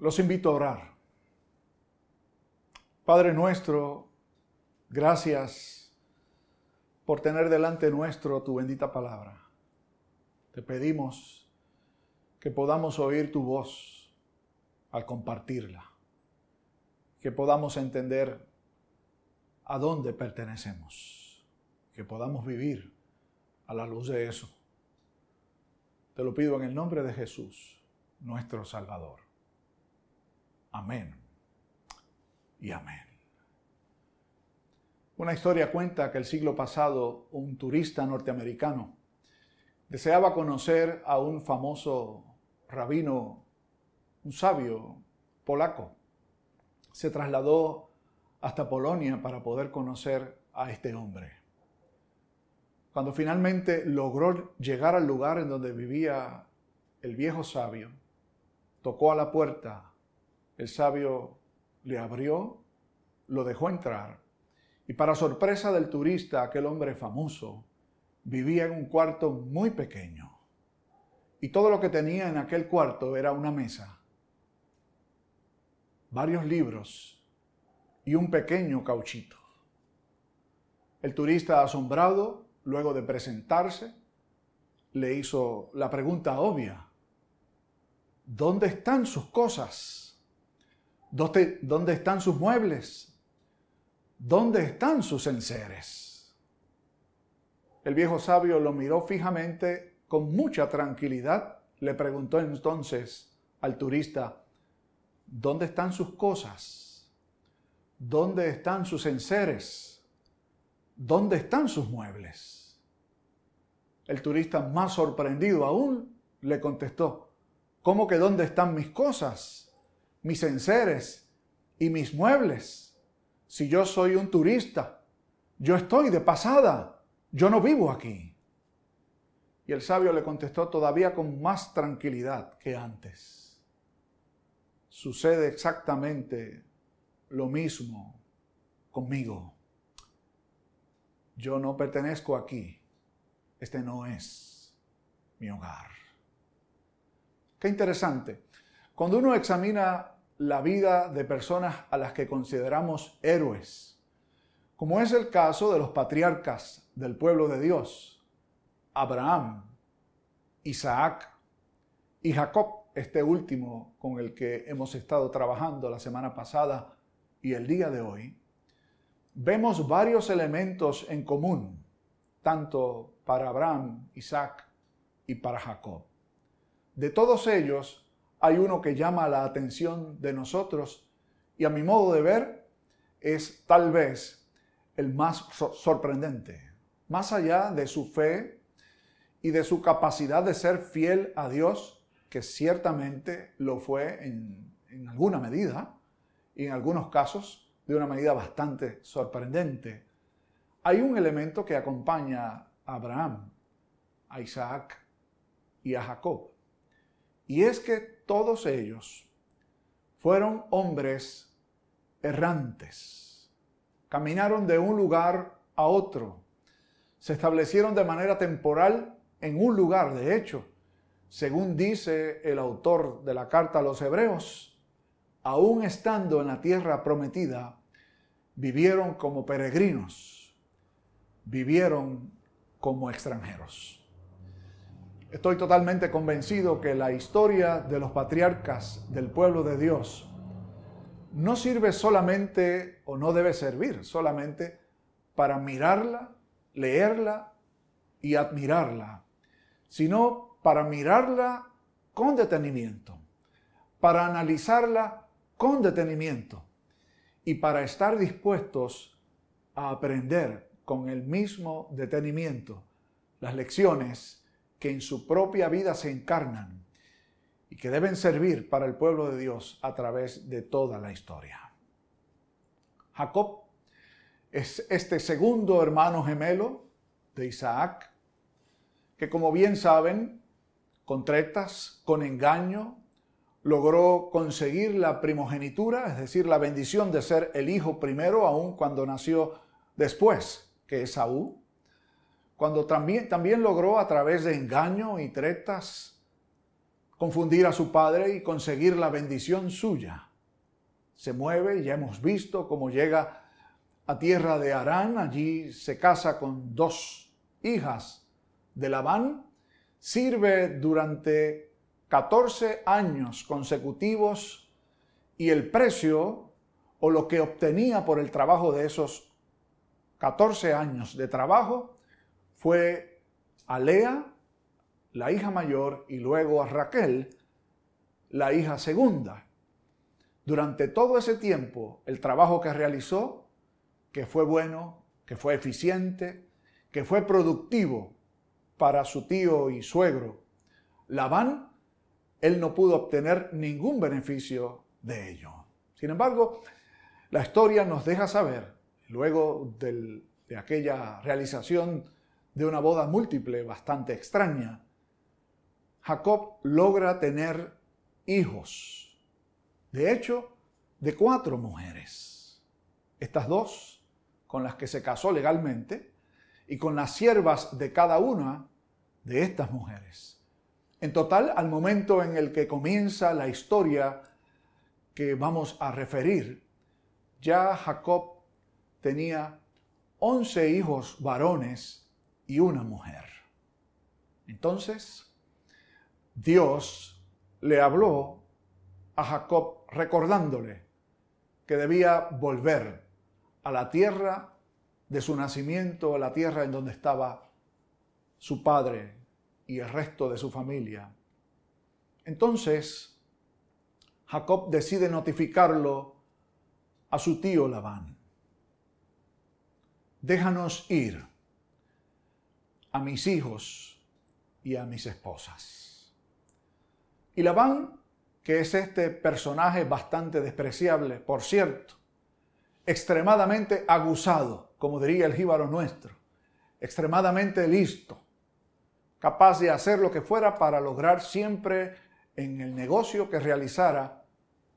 Los invito a orar. Padre nuestro, gracias por tener delante nuestro tu bendita palabra. Te pedimos que podamos oír tu voz al compartirla, que podamos entender a dónde pertenecemos, que podamos vivir a la luz de eso. Te lo pido en el nombre de Jesús, nuestro Salvador. Amén y amén. Una historia cuenta que el siglo pasado un turista norteamericano deseaba conocer a un famoso rabino, un sabio polaco. Se trasladó hasta Polonia para poder conocer a este hombre. Cuando finalmente logró llegar al lugar en donde vivía el viejo sabio, tocó a la puerta, el sabio le abrió, lo dejó entrar y para sorpresa del turista, aquel hombre famoso vivía en un cuarto muy pequeño y todo lo que tenía en aquel cuarto era una mesa, varios libros y un pequeño cauchito. El turista asombrado, luego de presentarse, le hizo la pregunta obvia, ¿dónde están sus cosas? ¿Dónde, ¿Dónde están sus muebles? ¿Dónde están sus enseres? El viejo sabio lo miró fijamente con mucha tranquilidad. Le preguntó entonces al turista, ¿dónde están sus cosas? ¿Dónde están sus enseres? ¿Dónde están sus muebles? El turista, más sorprendido aún, le contestó, ¿cómo que dónde están mis cosas, mis enseres y mis muebles? si yo soy un turista? Yo estoy de pasada, yo no vivo aquí. Y el sabio le contestó todavía con más tranquilidad que antes. Sucede exactamente lo mismo conmigo. Yo no pertenezco aquí. Este no es mi hogar. Qué interesante. Cuando uno examina la vida de personas a las que consideramos héroes, como es el caso de los patriarcas del pueblo de Dios, Abraham, Isaac y Jacob, este último con el que hemos estado trabajando la semana pasada y el día de hoy, vemos varios elementos en común, tanto para Abraham, Isaac y para Jacob. De todos ellos, hay uno que llama la atención de nosotros y a mi modo de ver es tal vez el más sorprendente. Más allá de su fe y de su capacidad de ser fiel a Dios, que ciertamente lo fue en, alguna medida y en algunos casos de una medida bastante sorprendente, hay un elemento que acompaña a Abraham, a Isaac y a Jacob. Y es que todos ellos fueron hombres errantes. Caminaron de un lugar a otro. Se establecieron de manera temporal en un lugar, de hecho, según dice el autor de la carta a los hebreos, aún estando en la tierra prometida, vivieron como peregrinos, vivieron como extranjeros. Estoy totalmente convencido que la historia de los patriarcas del pueblo de Dios no sirve solamente o no debe servir solamente para mirarla, leerla y admirarla, sino para mirarla con detenimiento, para analizarla con detenimiento y para estar dispuestos a aprender con el mismo detenimiento las lecciones que en su propia vida se encarnan y que deben servir para el pueblo de Dios a través de toda la historia. Jacob es este segundo hermano gemelo de Isaac, que como bien saben, con tretas, con engaño, logró conseguir la primogenitura, es decir, la bendición de ser el hijo primero, aun cuando nació después que Esaú cuando también, también logró a través de engaño y tretas confundir a su padre y conseguir la bendición suya. Se mueve ya hemos visto cómo llega a tierra de Arán, allí se casa con dos hijas de Labán, sirve durante 14 años consecutivos y el precio o lo que obtenía por el trabajo de esos 14 años de trabajo fue a Lea, la hija mayor, y luego a Raquel, la hija segunda. Durante todo ese tiempo, el trabajo que realizó, que fue bueno, que fue eficiente, que fue productivo para su tío y suegro, Labán, él no pudo obtener ningún beneficio de ello. Sin embargo, la historia nos deja saber, luego de aquella realización de una boda múltiple bastante extraña, Jacob logra tener hijos. De hecho, de cuatro mujeres. Estas dos, con las que se casó legalmente, y con las siervas de cada una de estas mujeres. En total, al momento en el que comienza la historia que vamos a referir, ya Jacob tenía once hijos varones y una mujer. Entonces, Dios le habló a Jacob recordándole que debía volver a la tierra de su nacimiento, a la tierra en donde estaba su padre y el resto de su familia. Entonces, Jacob decide notificarlo a su tío Labán. Déjanos ir a mis hijos y a mis esposas. Y Labán, que es este personaje bastante despreciable, por cierto, extremadamente aguzado, como diría el jíbaro nuestro, extremadamente listo, capaz de hacer lo que fuera para lograr siempre en el negocio que realizara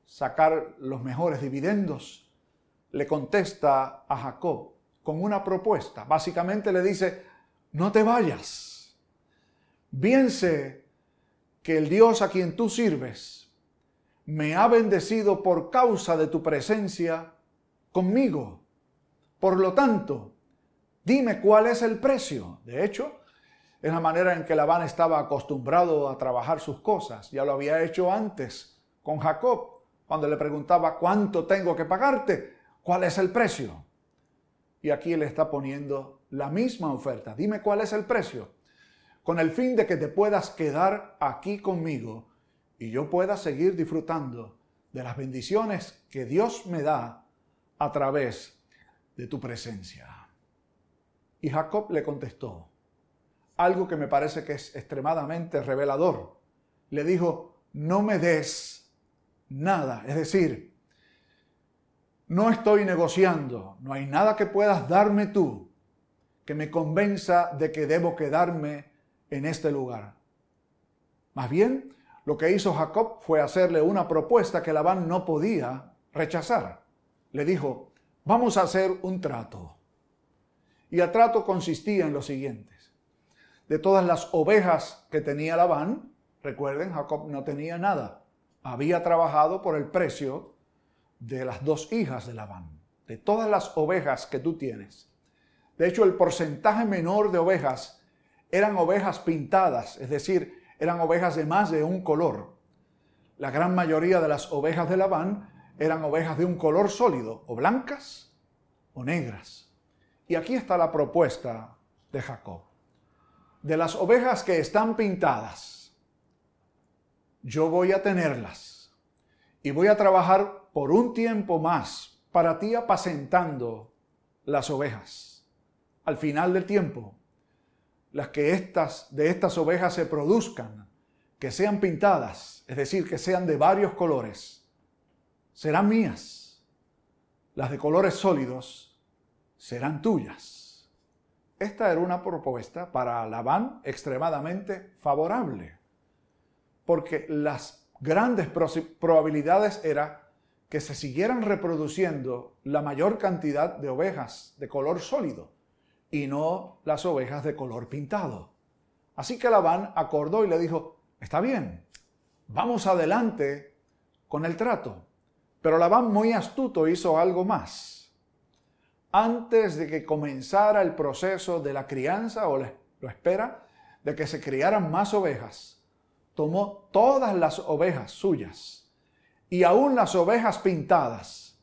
sacar los mejores dividendos, le contesta a Jacob con una propuesta. Básicamente le dice, no te vayas. Bien sé que el Dios a quien tú sirves me ha bendecido por causa de tu presencia conmigo. Por lo tanto, dime cuál es el precio. De hecho, es la manera en que Labán estaba acostumbrado a trabajar sus cosas. Ya lo había hecho antes con Jacob cuando le preguntaba cuánto tengo que pagarte, cuál es el precio. Y aquí le está poniendo la misma oferta. Dime cuál es el precio, con el fin de que te puedas quedar aquí conmigo y yo pueda seguir disfrutando de las bendiciones que Dios me da a través de tu presencia. Y Jacob le contestó algo que me parece que es extremadamente revelador. Le dijo, no me des nada. Es decir, no estoy negociando, no hay nada que puedas darme tú que me convenza de que debo quedarme en este lugar. Más bien, lo que hizo Jacob fue hacerle una propuesta que Labán no podía rechazar. Le dijo, vamos a hacer un trato. Y el trato consistía en lo siguiente. De todas las ovejas que tenía Labán, recuerden, Jacob no tenía nada había trabajado por el precio de las dos hijas de Labán, de todas las ovejas que tú tienes. De hecho, el porcentaje menor de ovejas eran ovejas pintadas, es decir, eran ovejas de más de un color. La gran mayoría de las ovejas de Labán eran ovejas de un color sólido, o blancas o negras. Y aquí está la propuesta de Jacob. De las ovejas que están pintadas, yo voy a tenerlas y voy a trabajar por un tiempo más para ti apacentando las ovejas. Al final del tiempo, las que estas, de estas ovejas se produzcan, que sean pintadas, es decir, que sean de varios colores, serán mías. Las de colores sólidos serán tuyas. Esta era una propuesta para Labán extremadamente favorable porque las grandes probabilidades era que se siguieran reproduciendo la mayor cantidad de ovejas de color sólido y no las ovejas de color pintado. Así que Labán acordó y le dijo, está bien, vamos adelante con el trato. Pero Labán muy astuto hizo algo más. Antes de que comenzara el proceso de la crianza o lo espera, de que se criaran más ovejas, tomó todas las ovejas suyas y aún las ovejas pintadas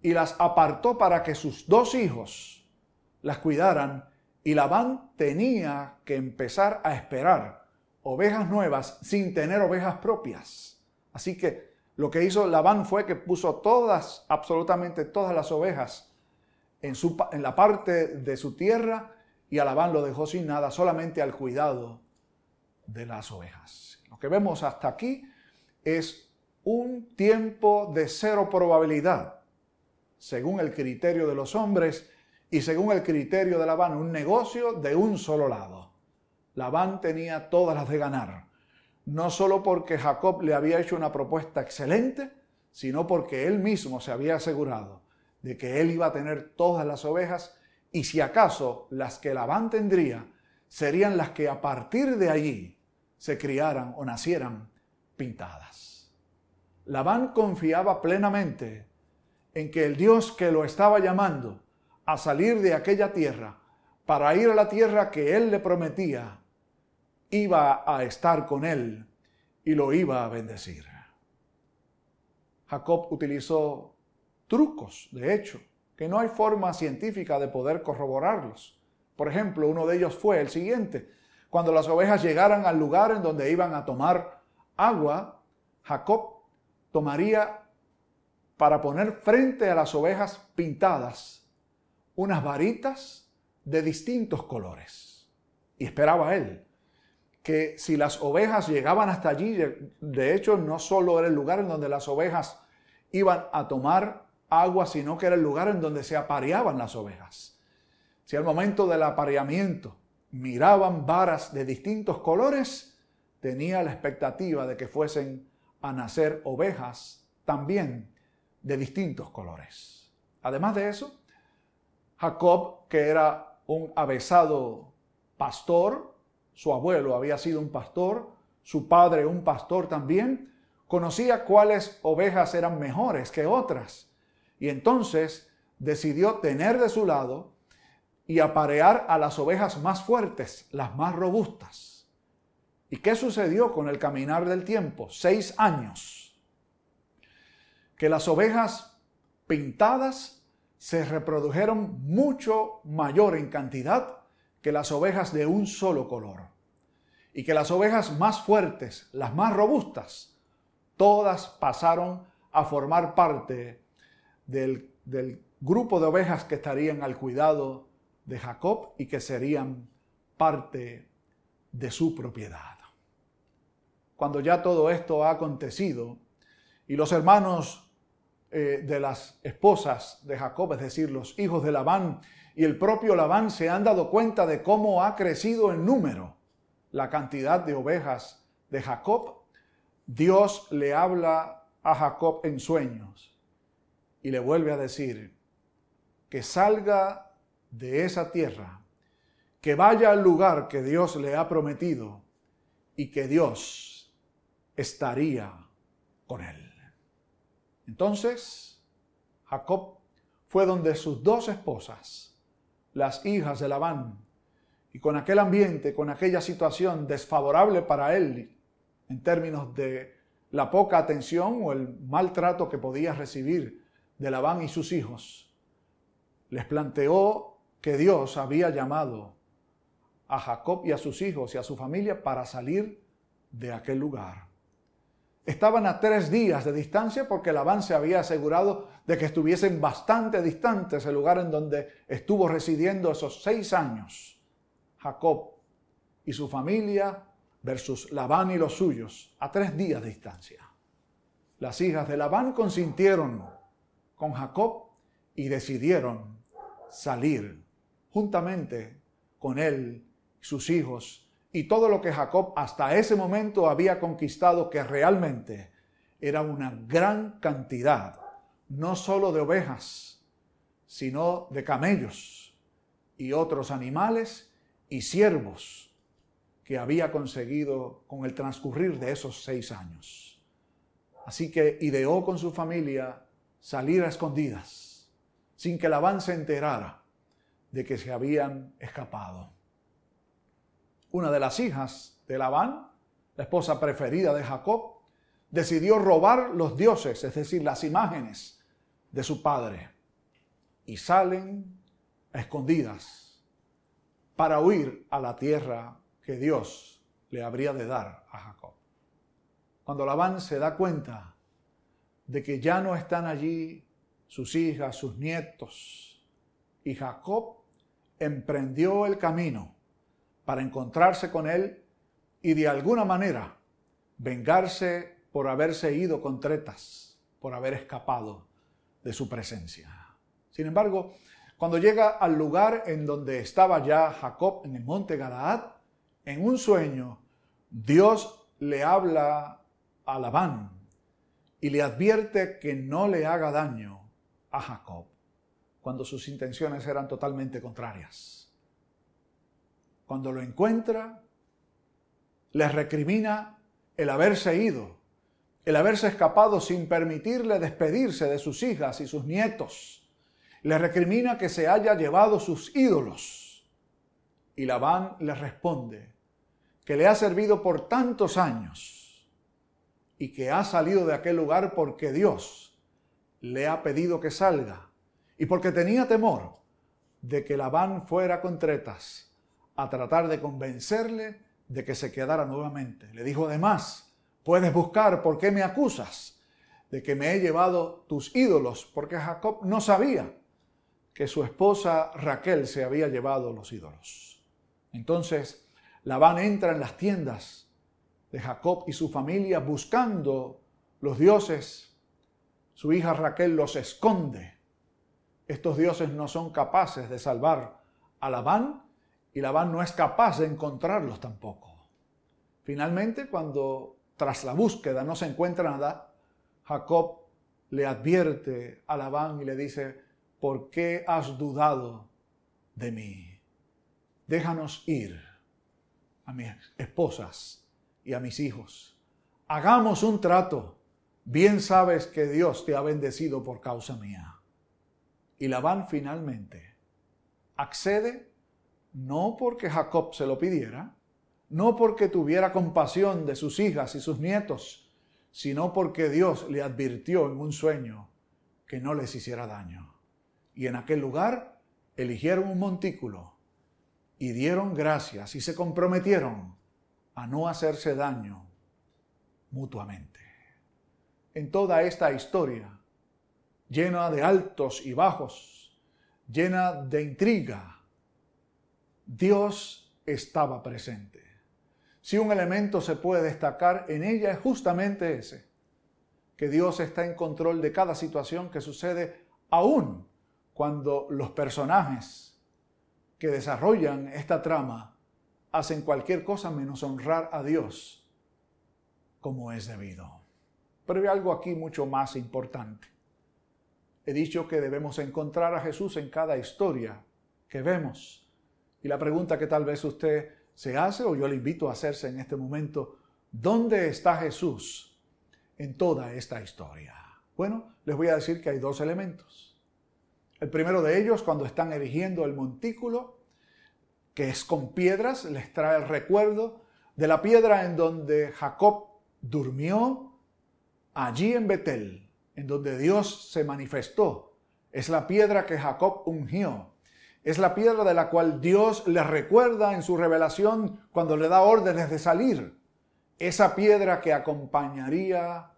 y las apartó para que sus dos hijos las cuidaran y Labán tenía que empezar a esperar ovejas nuevas sin tener ovejas propias. Así que lo que hizo Labán fue que puso todas, absolutamente todas las ovejas en, su, en la parte de su tierra y a Labán lo dejó sin nada, solamente al cuidado de las ovejas. Lo que vemos hasta aquí es un tiempo de cero probabilidad, según el criterio de los hombres y según el criterio de Labán, un negocio de un solo lado. Labán tenía todas las de ganar, no solo porque Jacob le había hecho una propuesta excelente, sino porque él mismo se había asegurado de que él iba a tener todas las ovejas y si acaso las que Labán tendría serían las que a partir de allí se criaran o nacieran pintadas. Labán confiaba plenamente en que el Dios que lo estaba llamando a salir de aquella tierra para ir a la tierra que él le prometía, iba a estar con él y lo iba a bendecir. Jacob utilizó trucos, de hecho, que no hay forma científica de poder corroborarlos. Por ejemplo, uno de ellos fue el siguiente. Cuando las ovejas llegaran al lugar en donde iban a tomar agua, Jacob tomaría para poner frente a las ovejas pintadas unas varitas de distintos colores. Y esperaba él que si las ovejas llegaban hasta allí, de hecho no solo era el lugar en donde las ovejas iban a tomar agua, sino que era el lugar en donde se apareaban las ovejas. Si al momento del apareamiento miraban varas de distintos colores, tenía la expectativa de que fuesen a nacer ovejas también de distintos colores. Además de eso, Jacob, que era un avesado pastor, su abuelo había sido un pastor, su padre un pastor también, conocía cuáles ovejas eran mejores que otras y entonces decidió tener de su lado y aparear a las ovejas más fuertes, las más robustas. ¿Y qué sucedió con el caminar del tiempo? Seis años. Que las ovejas pintadas se reprodujeron mucho mayor en cantidad que las ovejas de un solo color. Y que las ovejas más fuertes, las más robustas, todas pasaron a formar parte del, grupo de ovejas que estarían al cuidado de Jacob y que serían parte de su propiedad. Cuando ya todo esto ha acontecido y los hermanos eh, de las esposas de Jacob, es decir, los hijos de Labán y el propio Labán se han dado cuenta de cómo ha crecido en número la cantidad de ovejas de Jacob, Dios le habla a Jacob en sueños y le vuelve a decir que salga de esa tierra, que vaya al lugar que Dios le ha prometido y que Dios estaría con él. Entonces, Jacob fue donde sus dos esposas, las hijas de Labán, y con aquel ambiente, con aquella situación desfavorable para él en términos de la poca atención o el maltrato que podía recibir de Labán y sus hijos, les planteó que Dios había llamado a Jacob y a sus hijos y a su familia para salir de aquel lugar. Estaban a tres días de distancia porque Labán se había asegurado de que estuviesen bastante distantes el lugar en donde estuvo residiendo esos seis años. Jacob y su familia versus Labán y los suyos, a tres días de distancia. Las hijas de Labán consintieron con Jacob y decidieron salir juntamente con él, sus hijos y todo lo que Jacob hasta ese momento había conquistado, que realmente era una gran cantidad, no solo de ovejas, sino de camellos y otros animales y siervos que había conseguido con el transcurrir de esos seis años. Así que ideó con su familia salir a escondidas, sin que Labán se enterara de que se habían escapado. Una de las hijas de Labán, la esposa preferida de Jacob, decidió robar los dioses, es decir, las imágenes de su padre, y salen escondidas para huir a la tierra que Dios le habría de dar a Jacob. Cuando Labán se da cuenta de que ya no están allí sus hijas, sus nietos, y Jacob emprendió el camino para encontrarse con él y de alguna manera vengarse por haberse ido con tretas, por haber escapado de su presencia. Sin embargo, cuando llega al lugar en donde estaba ya Jacob en el monte Galaad, en un sueño, Dios le habla a Labán y le advierte que no le haga daño a Jacob cuando sus intenciones eran totalmente contrarias. Cuando lo encuentra, le recrimina el haberse ido, el haberse escapado sin permitirle despedirse de sus hijas y sus nietos. Le recrimina que se haya llevado sus ídolos. Y Labán le responde que le ha servido por tantos años y que ha salido de aquel lugar porque Dios le ha pedido que salga y porque tenía temor de que Labán fuera con tretas a tratar de convencerle de que se quedara nuevamente. Le dijo además, puedes buscar por qué me acusas de que me he llevado tus ídolos, porque Jacob no sabía que su esposa Raquel se había llevado los ídolos. Entonces Labán entra en las tiendas de Jacob y su familia buscando los dioses. Su hija Raquel los esconde. Estos dioses no son capaces de salvar a Labán y Labán no es capaz de encontrarlos tampoco. Finalmente, cuando tras la búsqueda no se encuentra nada, Jacob le advierte a Labán y le dice, ¿por qué has dudado de mí? Déjanos ir a mis esposas y a mis hijos. Hagamos un trato. Bien sabes que Dios te ha bendecido por causa mía. Y Labán finalmente accede no porque Jacob se lo pidiera, no porque tuviera compasión de sus hijas y sus nietos, sino porque Dios le advirtió en un sueño que no les hiciera daño. Y en aquel lugar eligieron un montículo y dieron gracias y se comprometieron a no hacerse daño mutuamente. En toda esta historia, llena de altos y bajos, llena de intriga, Dios estaba presente. Si un elemento se puede destacar en ella es justamente ese, que Dios está en control de cada situación que sucede, aún cuando los personajes que desarrollan esta trama hacen cualquier cosa menos honrar a Dios como es debido. Pero hay algo aquí mucho más importante. He dicho que debemos encontrar a Jesús en cada historia que vemos. Y la pregunta que tal vez usted se hace, o yo le invito a hacerse en este momento, ¿dónde está Jesús en toda esta historia? Bueno, les voy a decir que hay dos elementos. El primero de ellos, cuando están erigiendo el montículo, que es con piedras, les trae el recuerdo de la piedra en donde Jacob durmió, allí en Betel, en donde Dios se manifestó. Es la piedra que Jacob ungió es la piedra de la cual Dios le recuerda en su revelación cuando le da órdenes de salir. Esa piedra que acompañaría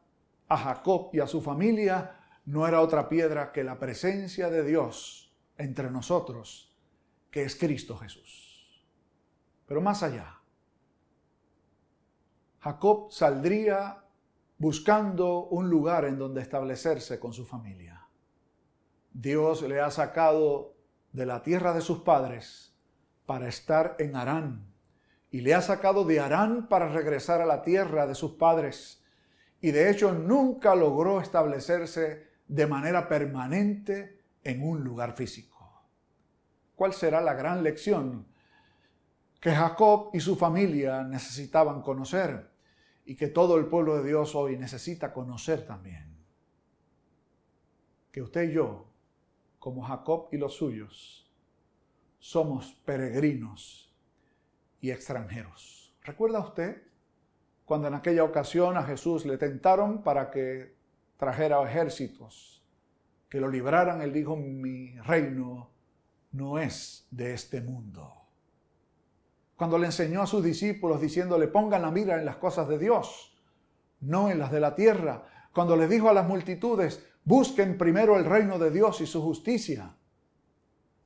a Jacob y a su familia no era otra piedra que la presencia de Dios entre nosotros, que es Cristo Jesús. Pero más allá, Jacob saldría buscando un lugar en donde establecerse con su familia. Dios le ha sacado de la tierra de sus padres para estar en Harán. Y le ha sacado de Harán para regresar a la tierra de sus padres. Y de hecho nunca logró establecerse de manera permanente en un lugar físico. ¿Cuál será la gran lección que Jacob y su familia necesitaban conocer y que todo el pueblo de Dios hoy necesita conocer también. Que usted y yo, como Jacob y los suyos, somos peregrinos y extranjeros. ¿Recuerda usted cuando en aquella ocasión a Jesús le tentaron para que trajera ejércitos, que lo libraran? Él dijo, mi reino no es de este mundo cuando le enseñó a sus discípulos diciéndole pongan la mira en las cosas de Dios, no en las de la tierra, cuando le dijo a las multitudes busquen primero el reino de Dios y su justicia,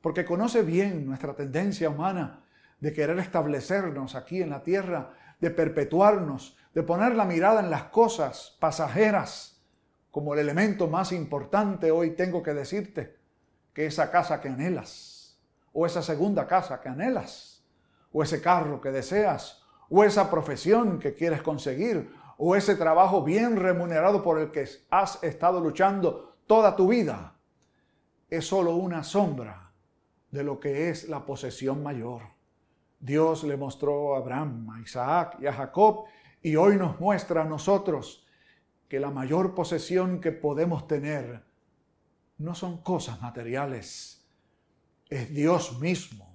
porque conoce bien nuestra tendencia humana de querer establecernos aquí en la tierra, de perpetuarnos, de poner la mirada en las cosas pasajeras como el elemento más importante hoy tengo que decirte, que esa casa que anhelas, o esa segunda casa que anhelas, o ese carro que deseas, o esa profesión que quieres conseguir, o ese trabajo bien remunerado por el que has estado luchando toda tu vida, es solo una sombra de lo que es la posesión mayor. Dios le mostró a Abraham, a Isaac y a Jacob, y hoy nos muestra a nosotros que la mayor posesión que podemos tener no son cosas materiales, es Dios mismo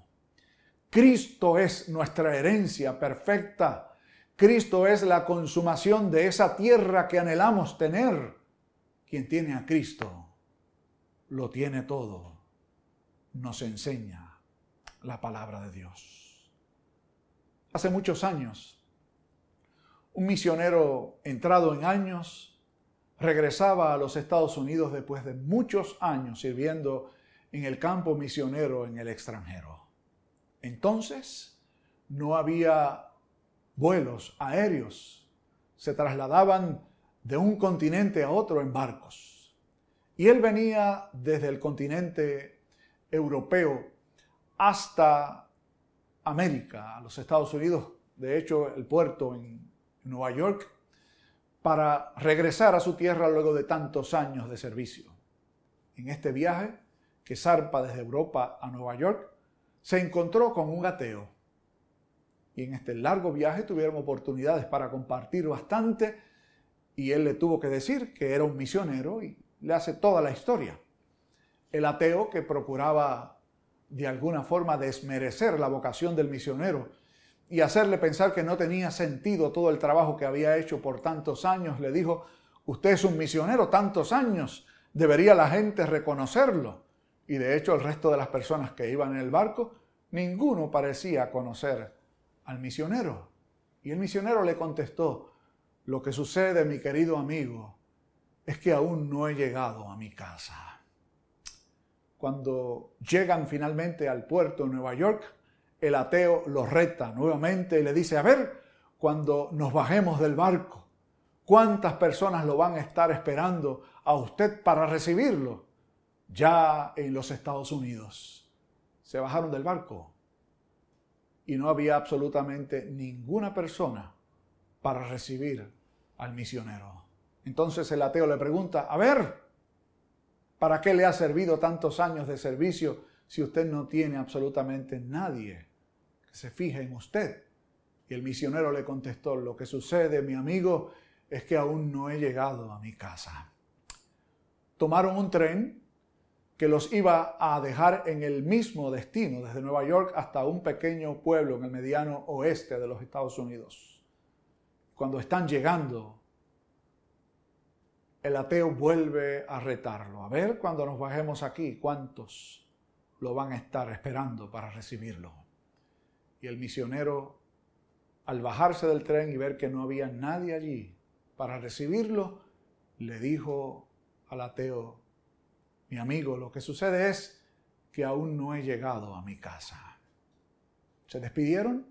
Cristo es nuestra herencia perfecta. Cristo es la consumación de esa tierra que anhelamos tener. Quien tiene a Cristo lo tiene todo. Nos enseña la palabra de Dios. Hace muchos años, un misionero entrado en años regresaba a los Estados Unidos después de muchos años sirviendo en el campo misionero en el extranjero. Entonces no había vuelos aéreos, se trasladaban de un continente a otro en barcos. Y él venía desde el continente europeo hasta América, a los Estados Unidos, de hecho el puerto en Nueva York, para regresar a su tierra luego de tantos años de servicio. En este viaje, que zarpa desde Europa a Nueva York, se encontró con un ateo. Y en este largo viaje tuvieron oportunidades para compartir bastante y él le tuvo que decir que era un misionero y le hace toda la historia. El ateo que procuraba de alguna forma desmerecer la vocación del misionero y hacerle pensar que no tenía sentido todo el trabajo que había hecho por tantos años, le dijo, usted es un misionero tantos años, debería la gente reconocerlo. Y de hecho el resto de las personas que iban en el barco, ninguno parecía conocer al misionero. Y el misionero le contestó, lo que sucede, mi querido amigo, es que aún no he llegado a mi casa. Cuando llegan finalmente al puerto de Nueva York, el ateo lo reta nuevamente y le dice, a ver, cuando nos bajemos del barco, ¿cuántas personas lo van a estar esperando a usted para recibirlo? ya en los Estados Unidos. Se bajaron del barco y no había absolutamente ninguna persona para recibir al misionero. Entonces el ateo le pregunta, a ver, ¿para qué le ha servido tantos años de servicio si usted no tiene absolutamente nadie que se fije en usted? Y el misionero le contestó, lo que sucede, mi amigo, es que aún no he llegado a mi casa. Tomaron un tren que los iba a dejar en el mismo destino, desde Nueva York hasta un pequeño pueblo en el mediano oeste de los Estados Unidos. Cuando están llegando, el ateo vuelve a retarlo. A ver, cuando nos bajemos aquí, ¿cuántos lo van a estar esperando para recibirlo? Y el misionero, al bajarse del tren y ver que no había nadie allí para recibirlo, le dijo al ateo, mi amigo, lo que sucede es que aún no he llegado a mi casa. Se despidieron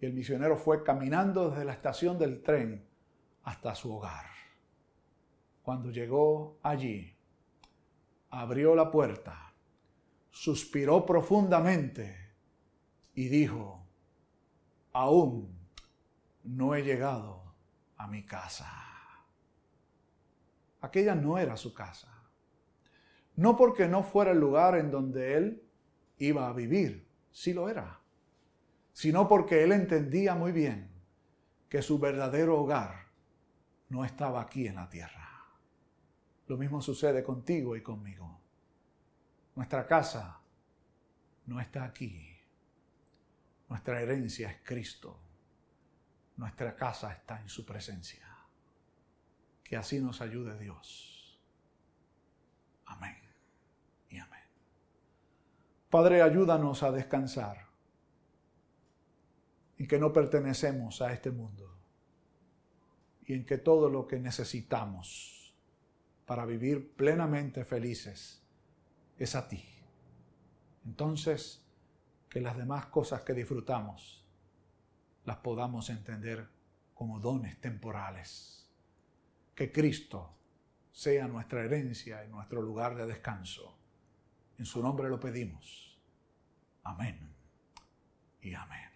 y el misionero fue caminando desde la estación del tren hasta su hogar. Cuando llegó allí, abrió la puerta, suspiró profundamente y dijo, aún no he llegado a mi casa. Aquella no era su casa no porque no fuera el lugar en donde él iba a vivir, sí lo era, sino porque él entendía muy bien que su verdadero hogar no estaba aquí en la tierra. Lo mismo sucede contigo y conmigo. Nuestra casa no está aquí. Nuestra herencia es Cristo. Nuestra casa está en su presencia. Que así nos ayude Dios. Amén. Padre, ayúdanos a descansar en que no pertenecemos a este mundo y en que todo lo que necesitamos para vivir plenamente felices es a ti. Entonces, que las demás cosas que disfrutamos las podamos entender como dones temporales. Que Cristo sea nuestra herencia y nuestro lugar de descanso. En su nombre lo pedimos. Amén y amén.